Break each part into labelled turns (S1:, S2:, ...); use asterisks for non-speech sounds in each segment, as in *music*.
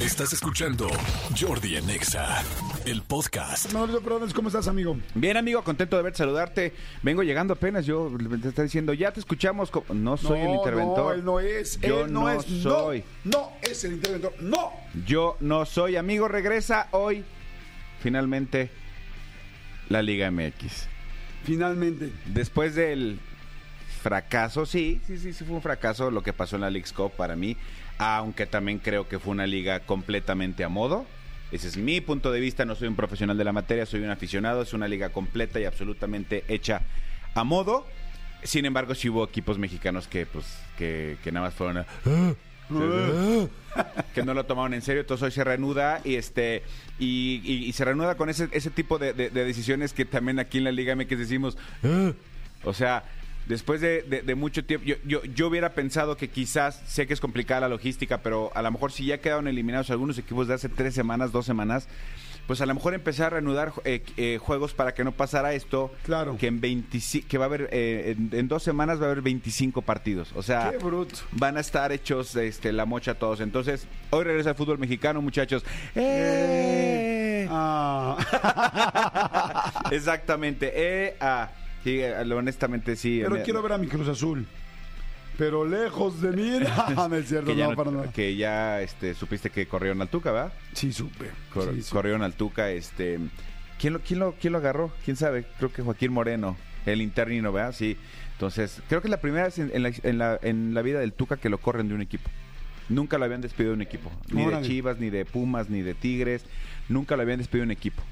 S1: Estás escuchando Jordi en Exa, el podcast.
S2: Mauricio Perdones, ¿cómo estás, amigo?
S3: Bien, amigo, contento de verte, saludarte. Vengo llegando apenas, yo te está diciendo, ya te escuchamos. No soy el interventor.
S2: No, él no es.
S3: Yo
S2: él no,
S3: no
S2: es.
S3: soy.
S2: No, no es el interventor. No.
S3: Yo no soy, amigo. Regresa hoy, finalmente, la Liga MX.
S2: Finalmente.
S3: Después del fracaso, sí, sí, sí, sí fue un fracaso lo que pasó en la League's Cup para mí, aunque también creo que fue una liga completamente a modo. Ese es mi punto de vista, no soy un profesional de la materia, soy un aficionado, es una liga completa y absolutamente hecha a modo. Sin embargo, sí hubo equipos mexicanos que pues que, nada más fueron a- que no lo tomaron en serio, entonces hoy se reanuda y este y, se reanuda con ese, ese tipo de, de- de decisiones que también aquí en la Liga MX decimos, "Ah". o sea, después de, de- de mucho tiempo, yo, yo, yo hubiera pensado que quizás, sé que es complicada la logística, pero a lo mejor si ya quedaron eliminados algunos equipos de hace tres semanas, dos semanas, pues a lo mejor empezar a reanudar eh, eh, juegos para que no pasara esto,
S2: Claro.
S3: que en 25, que va a haber, eh, en, en dos semanas va a haber 25 partidos, o sea
S2: Qué bruto.
S3: van a estar hechos este, la mocha todos. Entonces, hoy regresa el fútbol mexicano, muchachos. ¡Eh!
S2: Ah.
S3: Exactamente. Eh, ah. *laughs* Sí, eh, honestamente sí.
S2: Pero
S3: Me-
S2: quiero ver a mi Cruz Azul. Pero lejos de mí. *laughs* No, *laughs* no es cierto,
S3: que ya,
S2: no, para nada.
S3: que ya este, supiste que corrieron al Tuca, ¿verdad?
S2: Sí, supe.
S3: Cor-
S2: Sí.
S3: Corrieron al Tuca. Este, ¿quién, lo, quién, lo, ¿Quién lo agarró? ¿Quién sabe? Creo que Joaquín Moreno, el internino, ¿verdad? Sí. Entonces, creo que es la primera vez en, en la, en, la, en la vida del Tuca que lo corren de un equipo. Nunca lo habían despedido de un equipo. Ni
S2: Órale.
S3: de Chivas, ni de Pumas, ni de Tigres. Nunca lo habían despedido de un equipo.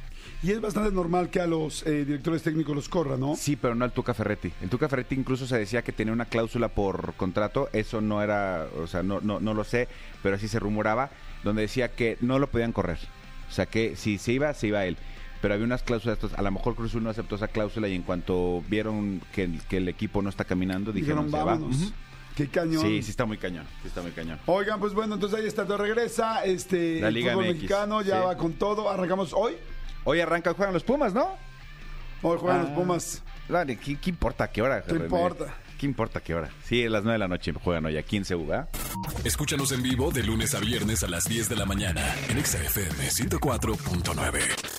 S2: Y es bastante normal que a los eh, directores técnicos los corra, ¿no?
S3: Sí, pero no al Tuca Ferretti. El Tuca Ferretti incluso se decía que tenía una cláusula por contrato. Eso no era, o sea, no, no, no lo sé, pero así se rumoraba, donde decía que no lo podían correr. O sea, que si se iba, se iba él. Pero había unas cláusulas, estos- a lo mejor Cruz no aceptó esa cláusula y en cuanto vieron que, el- que el equipo no está caminando, dijeron,
S2: Dijeron,
S3: "Se va".
S2: vámonos. Qué cañón.
S3: Sí, sí está muy cañón, sí está muy cañón.
S2: Oigan, pues bueno, entonces ahí está, todo regresa. Este,
S3: La
S2: el
S3: Liga
S2: fútbol
S3: MX,
S2: mexicano ya
S3: sí.
S2: va con todo. Arrancamos hoy.
S3: Hoy arranca, juegan los Pumas, ¿no?
S2: Hoy juegan los
S3: Ah.
S2: Pumas.
S3: Dale, ¿qué, qué importa qué hora?
S2: ¿Qué
S3: René?
S2: importa?
S3: ¿Qué importa qué hora? Sí, a las 9 de la noche juegan hoy aquí en CU, ¿verdad?
S1: Escúchanos en vivo de lunes a viernes a las 10 de la mañana en Exa FM 104.9.